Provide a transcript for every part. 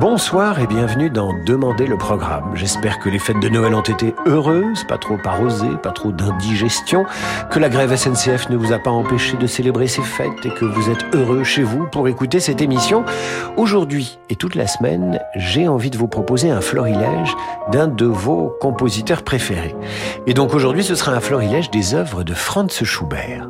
Bonsoir et bienvenue dans Demandez le programme. J'espère que les fêtes de Noël ont été heureuses, pas trop arrosées, pas trop d'indigestion, que la grève SNCF ne vous a pas empêché de célébrer ces fêtes et que vous êtes heureux chez vous pour écouter cette émission. Aujourd'hui et toute la semaine, j'ai envie de vous proposer un florilège d'un de vos compositeurs préférés. Et donc aujourd'hui, ce sera un florilège des œuvres de Franz Schubert.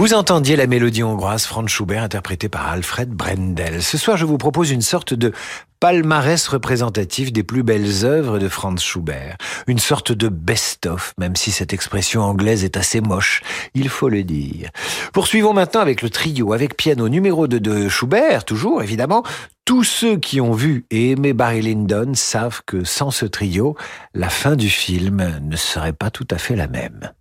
Vous entendiez la mélodie hongroise Franz Schubert interprétée par Alfred Brendel. Ce soir, je vous propose une sorte de palmarès représentatif des plus belles œuvres de Franz Schubert. Une sorte de best-of, même si cette expression anglaise est assez moche, il faut le dire. Poursuivons maintenant avec le trio, avec piano numéro 2 de Schubert, toujours évidemment. Tous ceux qui ont vu et aimé Barry Lyndon savent que sans ce trio, la fin du film ne serait pas tout à fait la même.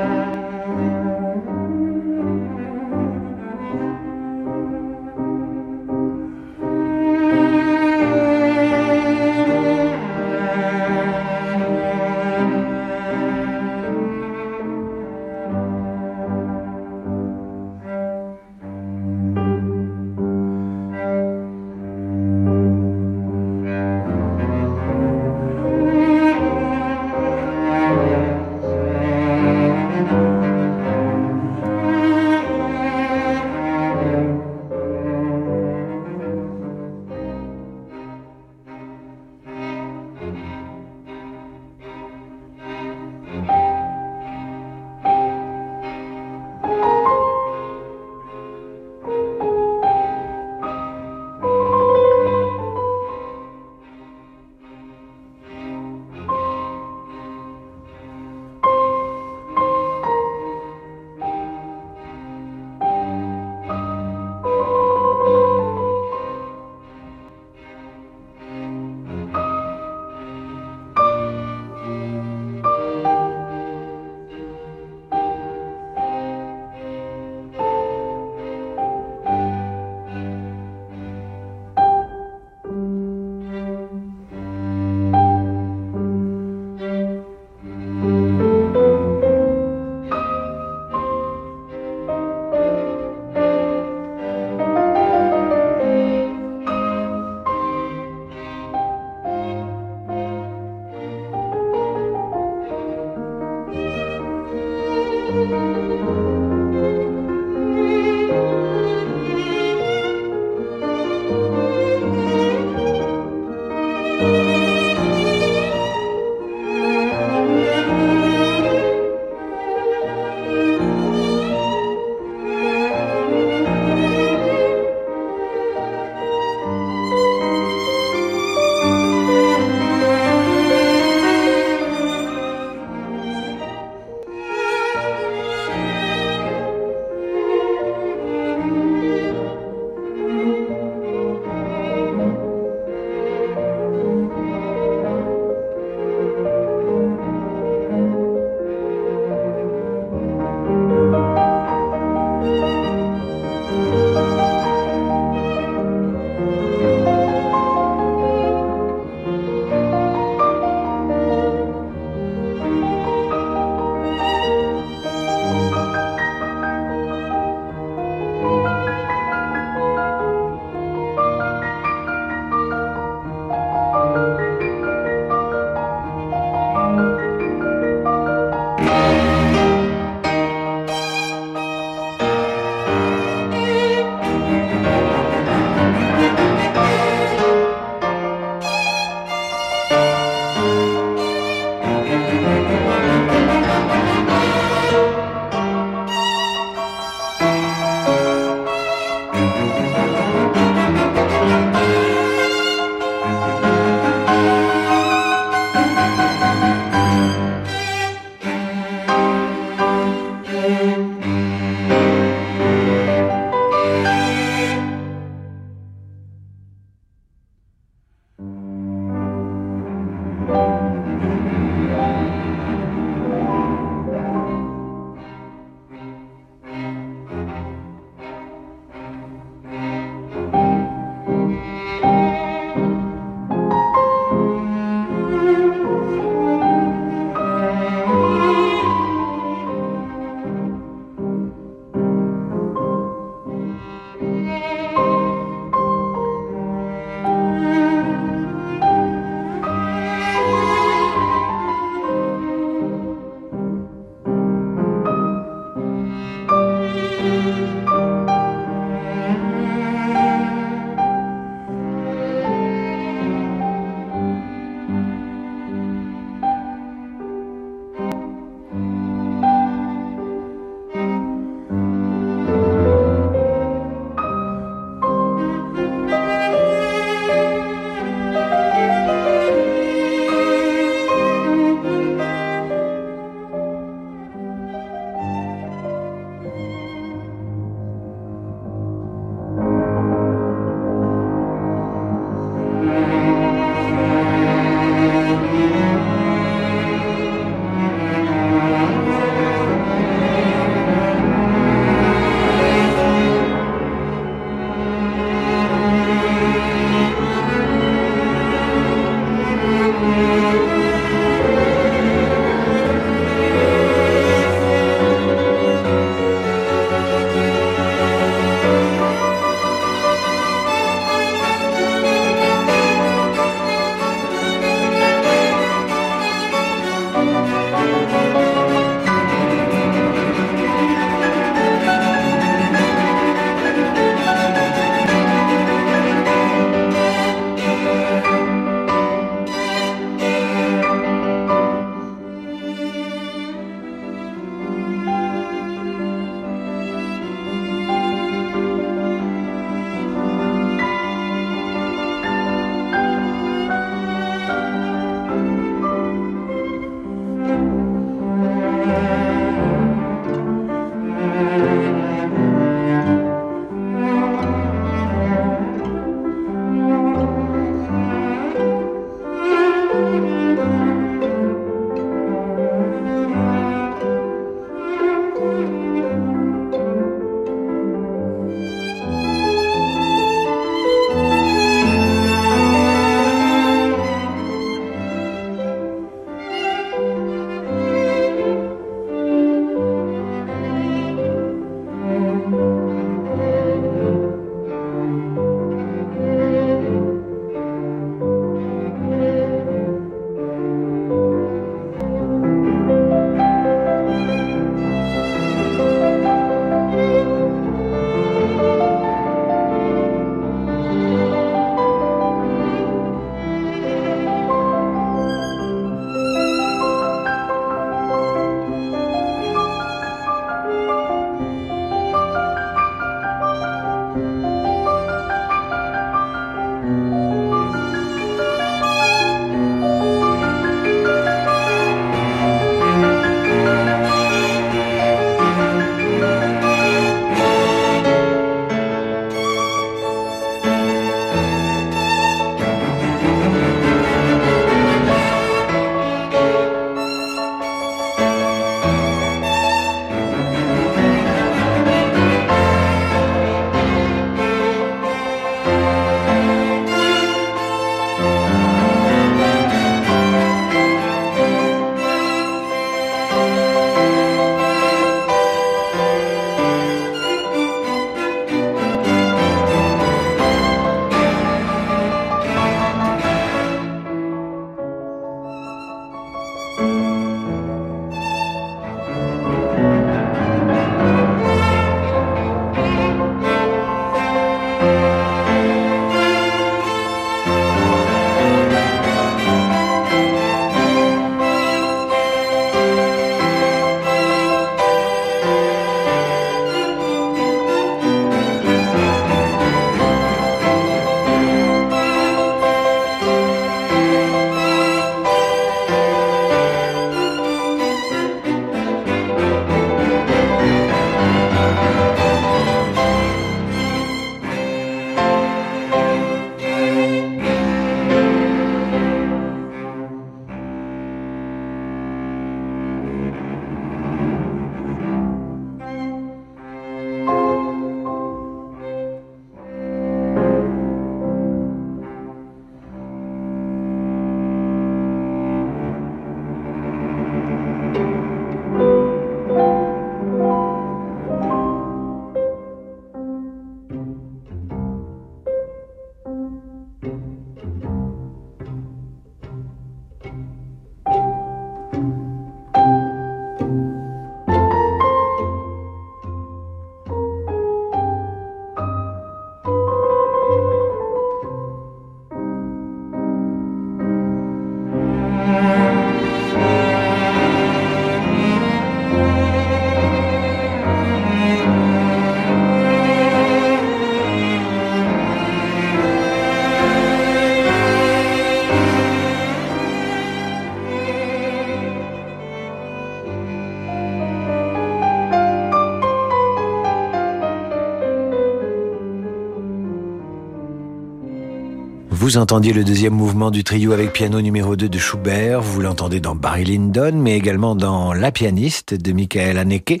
Vous entendiez le deuxième mouvement du trio avec piano numéro 2 de Schubert, vous l'entendez dans Barry Lyndon, mais également dans La pianiste de Michael Haneke,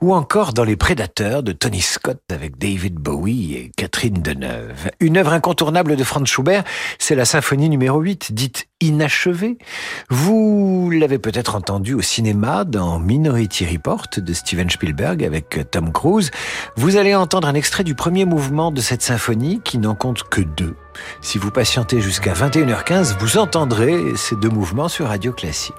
ou encore dans Les Prédateurs de Tony Scott avec David Bowie et Catherine Deneuve. Une œuvre incontournable de Franz Schubert, c'est la symphonie numéro 8, dite inachevée. Vous l'avez peut-être entendu au cinéma dans Minority Report de Steven Spielberg avec Tom Cruise. Vous allez entendre un extrait du premier mouvement de cette symphonie qui n'en compte que deux. Si vous patientez jusqu'à 21h15, vous entendrez ces deux mouvements sur Radio Classique.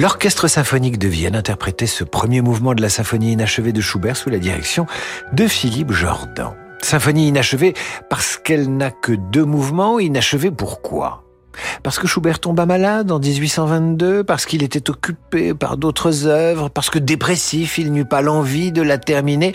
L'Orchestre symphonique de Vienne interprétait ce premier mouvement de la symphonie inachevée de Schubert sous la direction de Philippe Jordan. Symphonie inachevée parce qu'elle n'a que deux mouvements. Inachevée pourquoi? Parce que Schubert tomba malade en 1822, parce qu'il était occupé par d'autres œuvres, parce que dépressif, il n'eut pas l'envie de la terminer.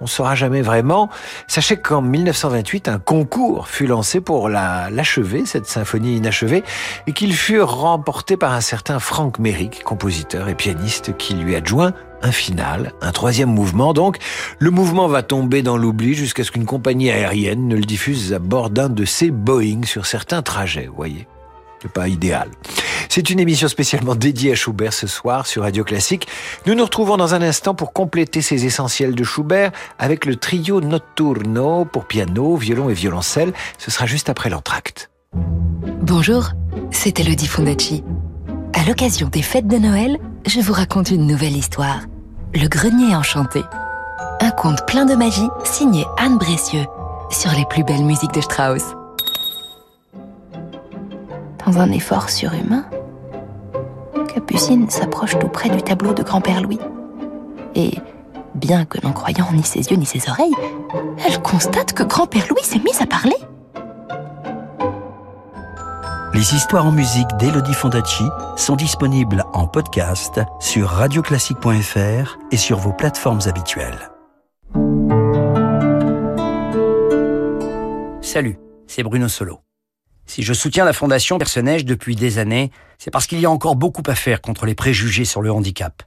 On ne saura jamais vraiment. Sachez qu'en 1928, un concours fut lancé pour l'achever, cette symphonie inachevée, et qu'il fut remporté par un certain Frank Merrick, compositeur et pianiste, qui lui adjoint un final, un troisième mouvement. Donc, le mouvement va tomber dans l'oubli jusqu'à ce qu'une compagnie aérienne ne le diffuse à bord d'un de ses Boeing sur certains trajets, voyez pas idéal. C'est une émission spécialement dédiée à Schubert ce soir sur Radio Classique. Nous nous retrouvons dans un instant pour compléter ces essentiels de Schubert avec le trio Notturno pour piano, violon et violoncelle. Ce sera juste après l'entracte. Bonjour, c'est Elodie Fondacci. À l'occasion des fêtes de Noël, je vous raconte une nouvelle histoire. Le grenier enchanté. Un conte plein de magie signé Anne Bressieux sur les plus belles musiques de Strauss dans un effort surhumain, Capucine s'approche tout près du tableau de grand-père Louis. Et, bien que n'en croyant ni ses yeux ni ses oreilles, elle constate que grand-père Louis s'est mis à parler. Les histoires en musique d'Elodie Fondacci sont disponibles en podcast sur radioclassique.fr et sur vos plateformes habituelles. Salut, c'est Bruno Solo. Si je soutiens la Fondation Personnage depuis des années, c'est parce qu'il y a encore beaucoup à faire contre les préjugés sur le handicap.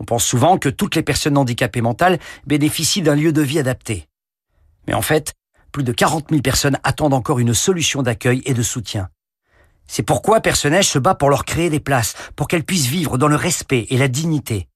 On pense souvent que toutes les personnes handicapées mentales bénéficient d'un lieu de vie adapté. Mais en fait, plus de 40 000 personnes attendent encore une solution d'accueil et de soutien. C'est pourquoi Personnage se bat pour leur créer des places, pour qu'elles puissent vivre dans le respect et la dignité.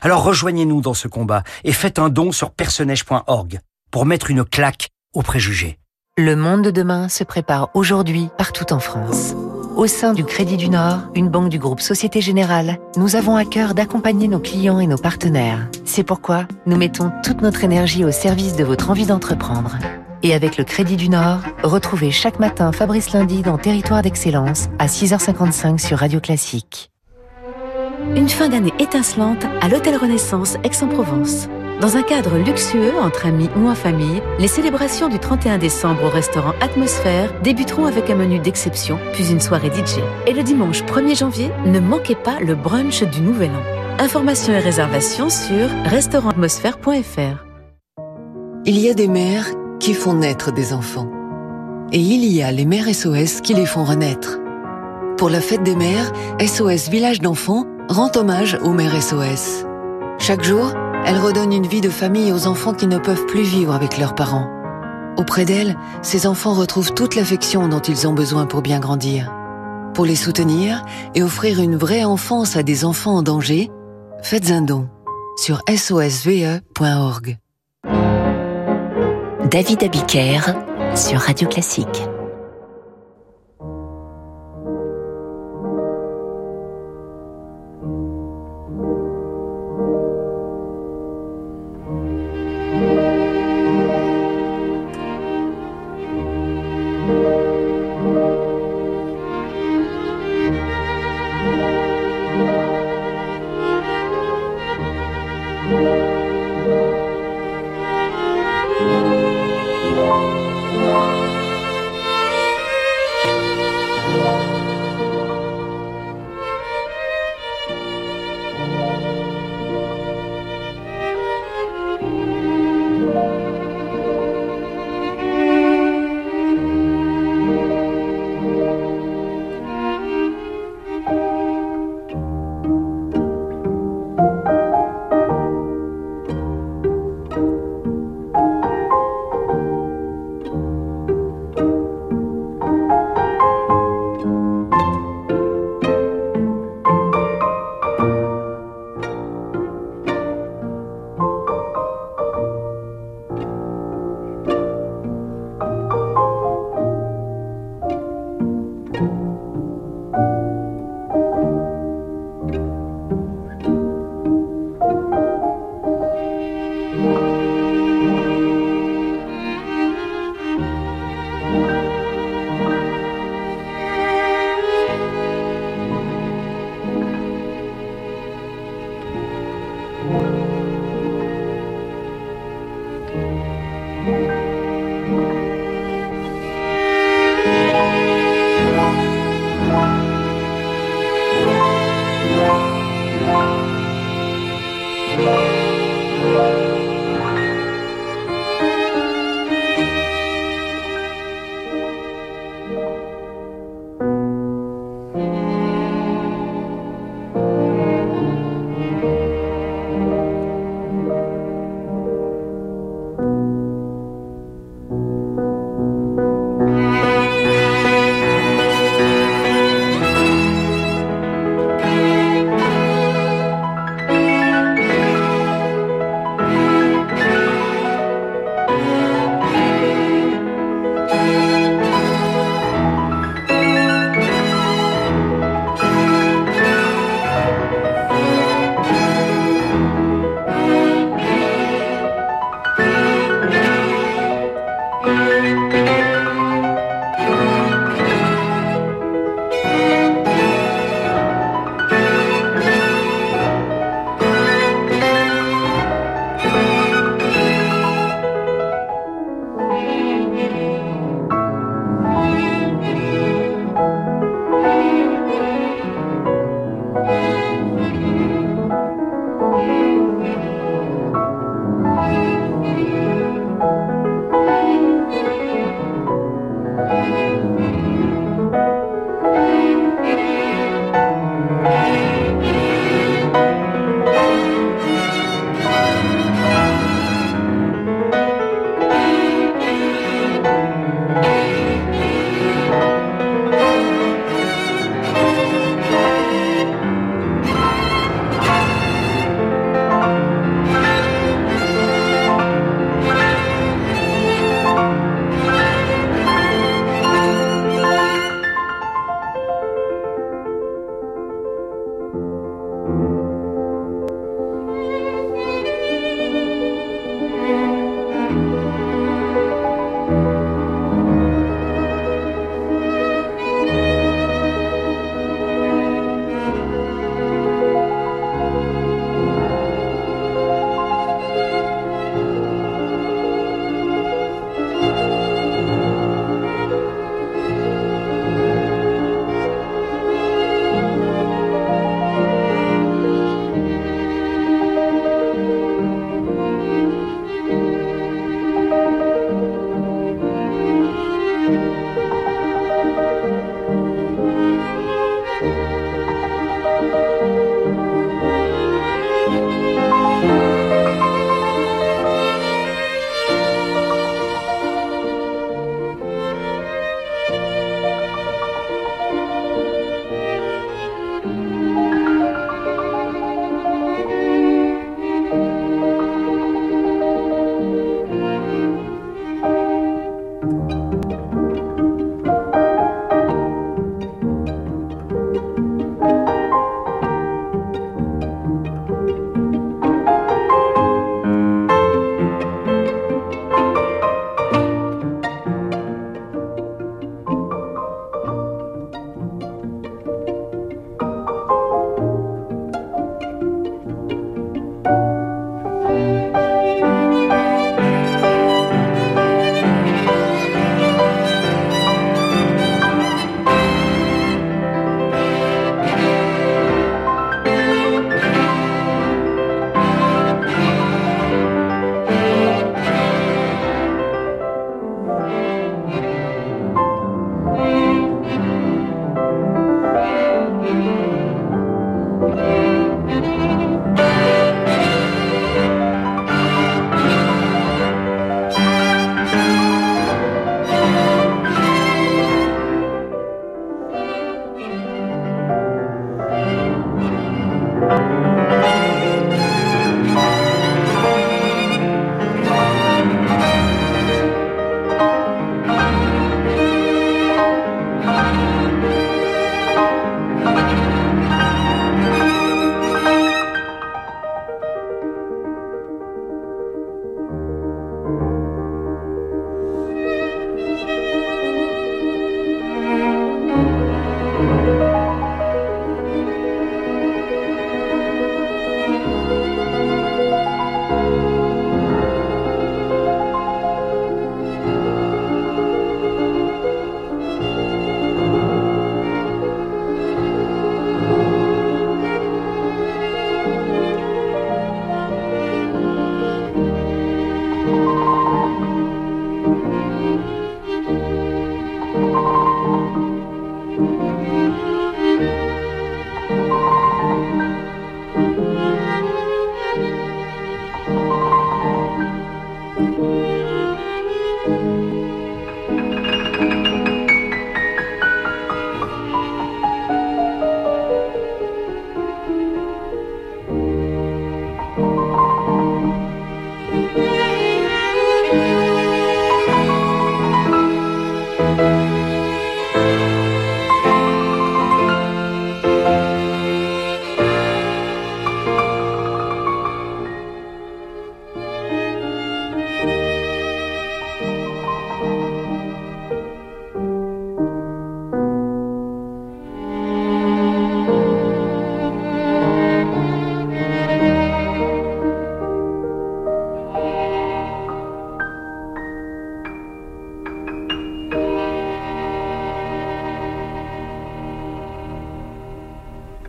Alors rejoignez-nous dans ce combat et faites un don sur personnage.org pour mettre une claque aux préjugés. Le monde de demain se prépare aujourd'hui partout en France. Au sein du Crédit du Nord, une banque du groupe Société Générale, nous avons à cœur d'accompagner nos clients et nos partenaires. C'est pourquoi nous mettons toute notre énergie au service de votre envie d'entreprendre. Et avec le Crédit du Nord, retrouvez chaque matin Fabrice Lundi dans Territoire d'Excellence à 6h55 sur Radio Classique. Une fin d'année étincelante à l'Hôtel Renaissance Aix-en-Provence. Dans un cadre luxueux entre amis ou en famille, les célébrations du 31 décembre au restaurant Atmosphère débuteront avec un menu d'exception, puis une soirée DJ. Et le dimanche 1er janvier, ne manquez pas le brunch du Nouvel An. Informations et réservations sur restaurantatmosphère.fr. Il y a des mères qui font naître des enfants. Et il y a les mères SOS qui les font renaître. Pour la fête des mères, SOS Village d'enfants rend hommage aux mères SOS. Chaque jour, elle redonne une vie de famille aux enfants qui ne peuvent plus vivre avec leurs parents. Auprès d'elle, ces enfants retrouvent toute l'affection dont ils ont besoin pour bien grandir. Pour les soutenir et offrir une vraie enfance à des enfants en danger, faites un don sur sosve.org. David Abiker sur Radio Classique.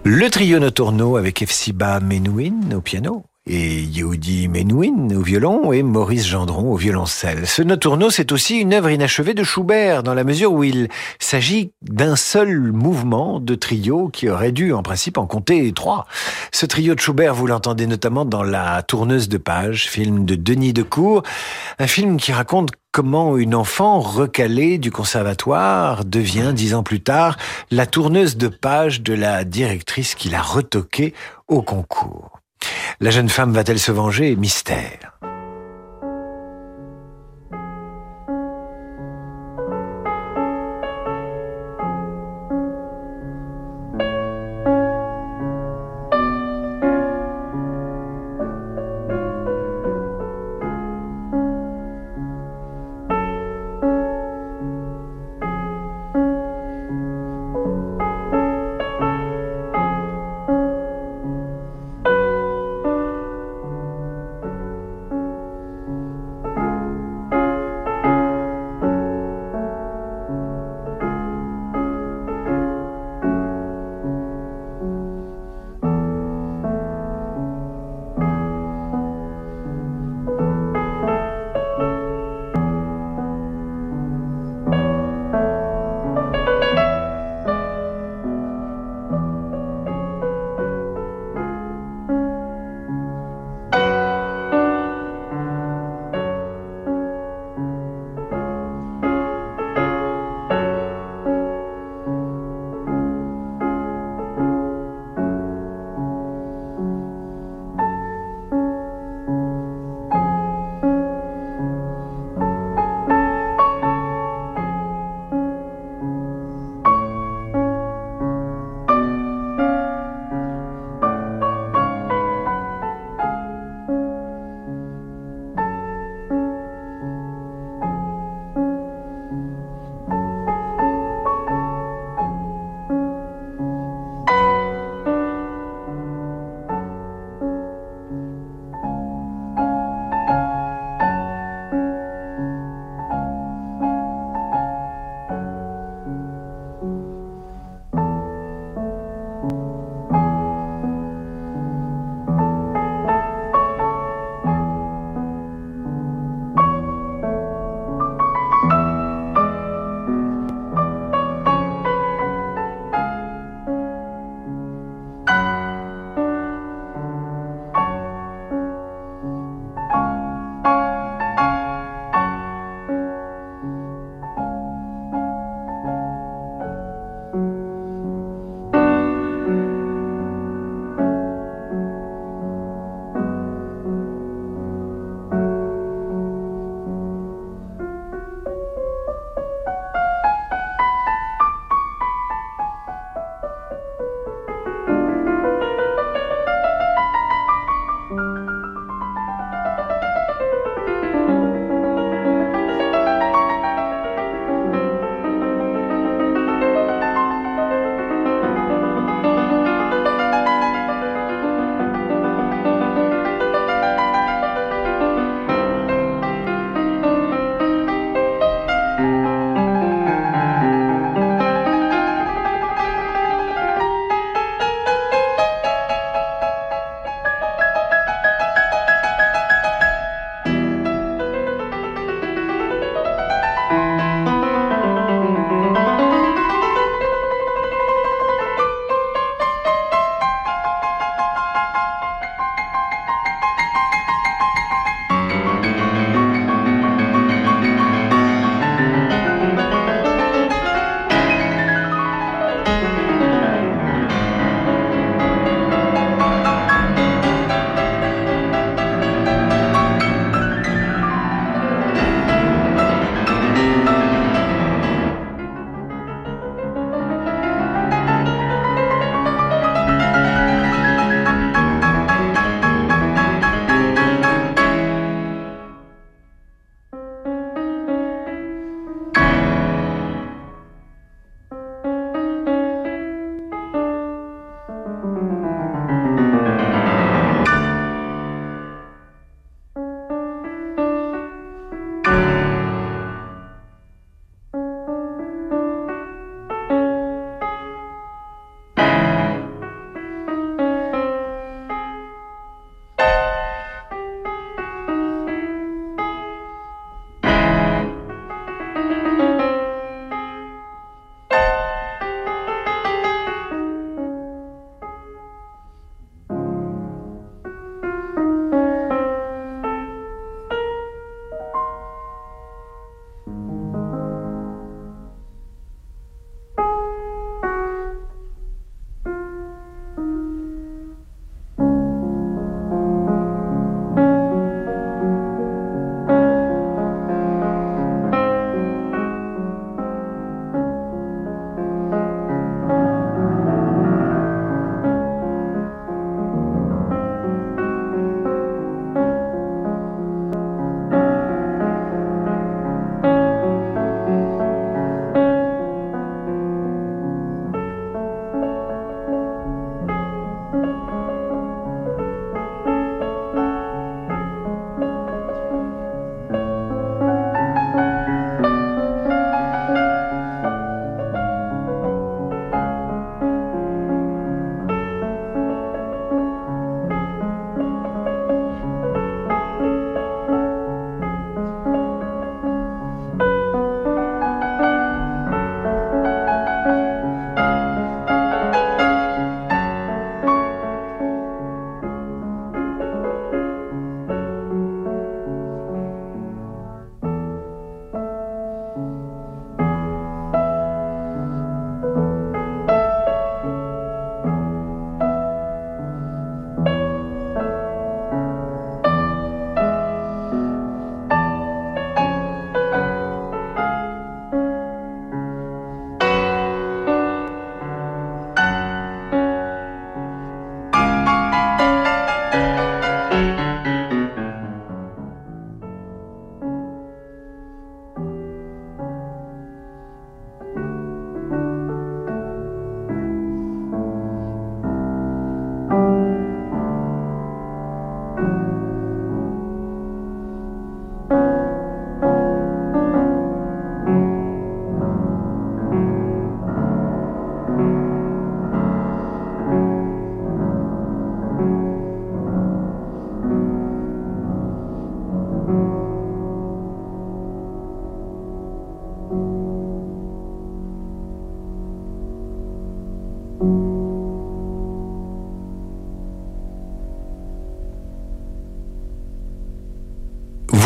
Le trio Notorno avec Efsiba Menouin au piano et Yehudi Menouin au violon et Maurice Gendron au violoncelle. Ce Noturno, c'est aussi une œuvre inachevée de Schubert, dans la mesure où il s'agit d'un seul mouvement de trio qui aurait dû, en principe, en compter trois. Ce trio de Schubert, vous l'entendez notamment dans La Tourneuse de Page, film de Denis Decour, un film qui raconte comment une enfant recalée du conservatoire devient, dix ans plus tard, la tourneuse de page de la directrice qui l'a retoquée au concours. La jeune femme va-t-elle se venger? Mystère.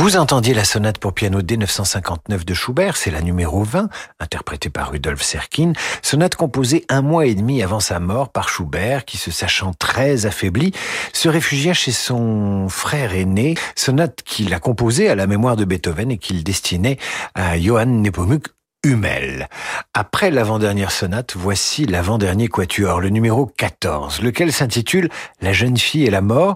Vous entendiez la sonate pour piano D959 de Schubert, c'est la numéro 20, interprétée par Rudolf Serkin, sonate composée un mois et demi avant sa mort par Schubert, qui se sachant très affaibli, se réfugia chez son frère aîné, sonate qu'il a composée à la mémoire de Beethoven et qu'il destinait à Johann Nepomuk Hummel. Après l'avant-dernière sonate, voici l'avant-dernier quatuor, le numéro 14, lequel s'intitule La jeune fille et la mort.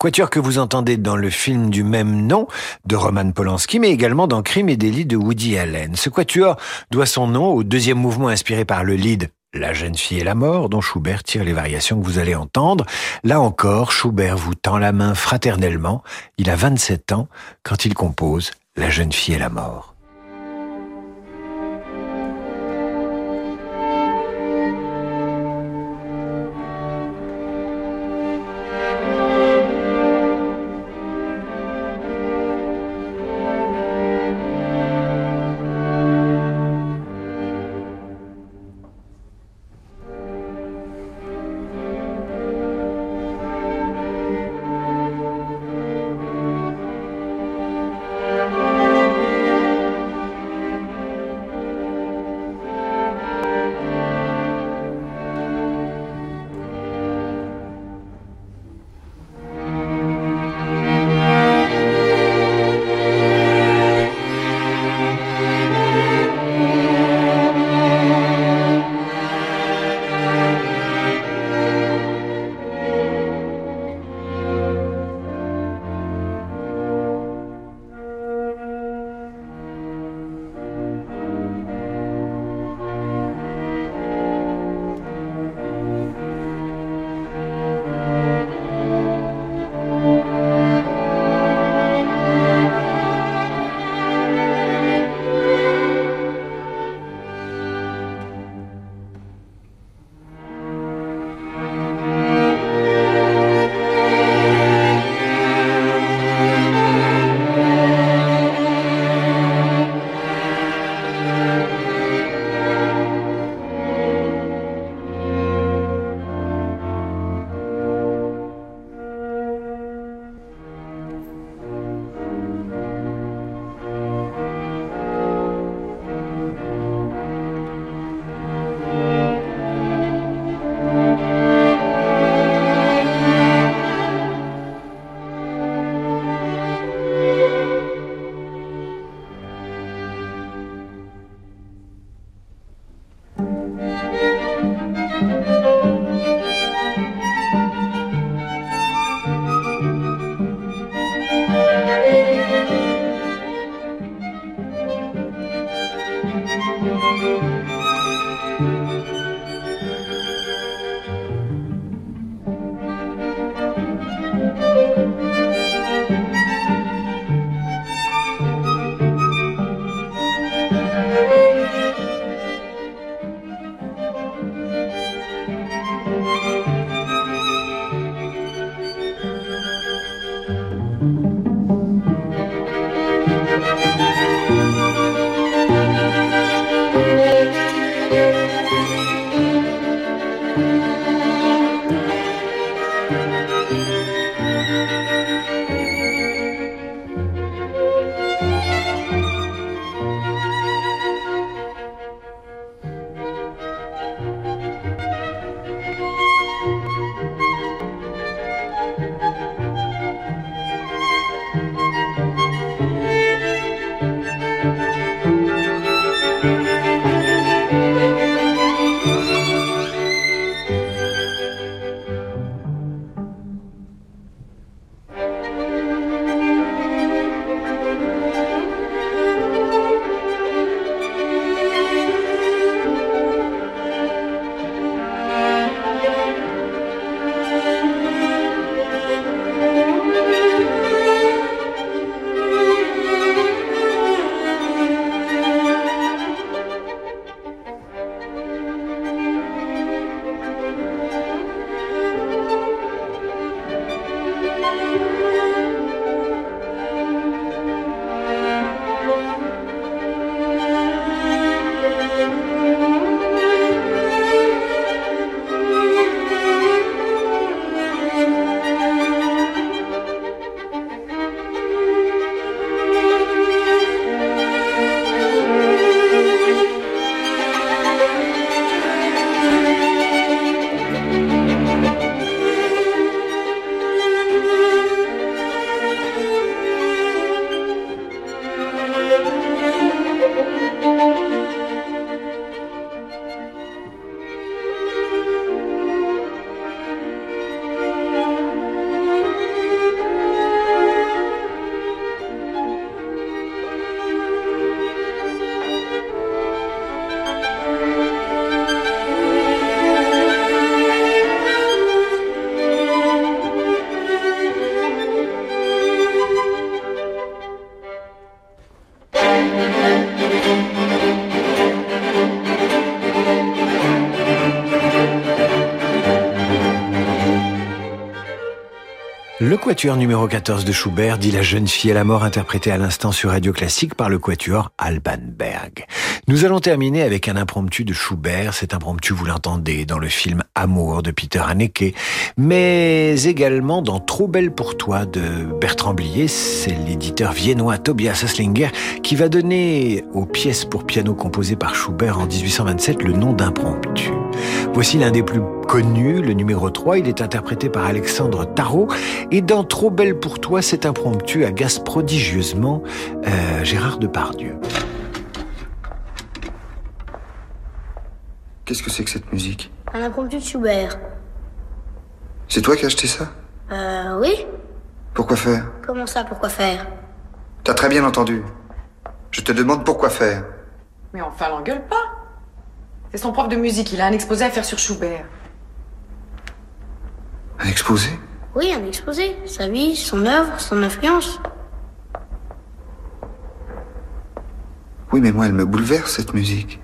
Quatuor que vous entendez dans le film du même nom de Roman Polanski, mais également dans Crime et délit de Woody Allen. Ce quatuor doit son nom au deuxième mouvement inspiré par le lead la jeune fille et la mort, dont Schubert tire les variations que vous allez entendre. Là encore, Schubert vous tend la main fraternellement. Il a 27 ans quand il compose La jeune fille et la mort. Le quatuor numéro 14 de Schubert dit la jeune fille à la mort interprétée à l'instant sur Radio Classique par le quatuor Alban Berg. Nous allons terminer avec un impromptu de Schubert. Cet impromptu, vous l'entendez dans le film Amour de Peter Haneke, mais également dans Trop belle pour toi de Bertrand Blier. C'est l'éditeur viennois Tobias Aslinger qui va donner aux pièces pour piano composées par Schubert en 1827 le nom d'impromptu. Voici l'un des plus connus, le numéro 3. Il est interprété par Alexandre Tarot. Et dans Trop belle pour toi, cet impromptu agace prodigieusement euh, Gérard Depardieu. Qu'est-ce que c'est que cette musique Un impromptu de Schubert. C'est toi qui as acheté ça Euh, oui Pourquoi faire Comment ça, pourquoi faire T'as très bien entendu. Je te demande pourquoi faire. Mais enfin, l'engueule pas. C'est son prof de musique, il a un exposé à faire sur Schubert. Un exposé Oui, un exposé. Sa vie, son œuvre, son influence. Oui, mais moi, elle me bouleverse, cette musique.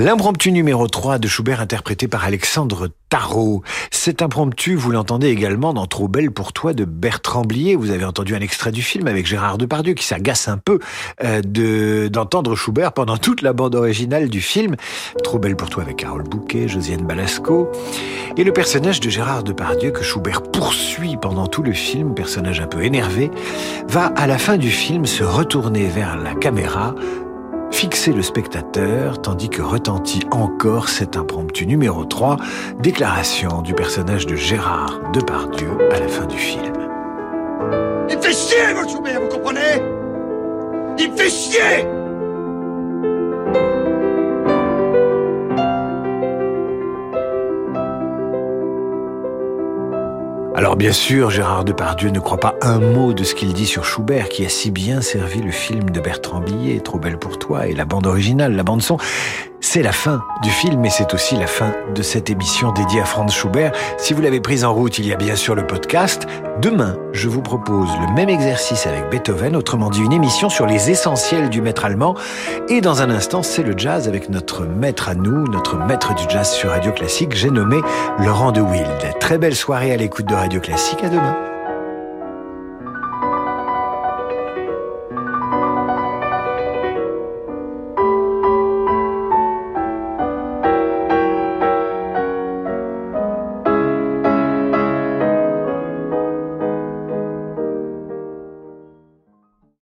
L'impromptu numéro 3 de Schubert interprété par Alexandre Tarot. Cet impromptu, vous l'entendez également dans Trop belle pour toi de Bertrand Blier. Vous avez entendu un extrait du film avec Gérard Depardieu qui s'agace un peu euh, de d'entendre Schubert pendant toute la bande originale du film. Trop belle pour toi avec Carole Bouquet, Josiane Balasco. Et le personnage de Gérard Depardieu que Schubert poursuit pendant tout le film, personnage un peu énervé, va à la fin du film se retourner vers la caméra fixer le spectateur tandis que retentit encore cet impromptu numéro 3, déclaration du personnage de Gérard Depardieu à la fin du film. Il fait chier, Schubert, vous comprenez? Il fait chier Alors bien sûr, Gérard Depardieu ne croit pas un mot de ce qu'il dit sur Schubert, qui a si bien servi le film de Bertrand Billet, Trop belle pour toi, et la bande originale, la bande son. C'est la fin du film et c'est aussi la fin de cette émission dédiée à Franz Schubert. Si vous l'avez prise en route, il y a bien sûr le podcast. Demain, je vous propose le même exercice avec Beethoven, autrement dit une émission sur les essentiels du maître allemand. Et dans un instant, c'est le jazz avec notre maître à nous, notre maître du jazz sur Radio Classique, j'ai nommé Laurent de Wild. Très belle soirée à l'écoute de Radio Classique, à demain.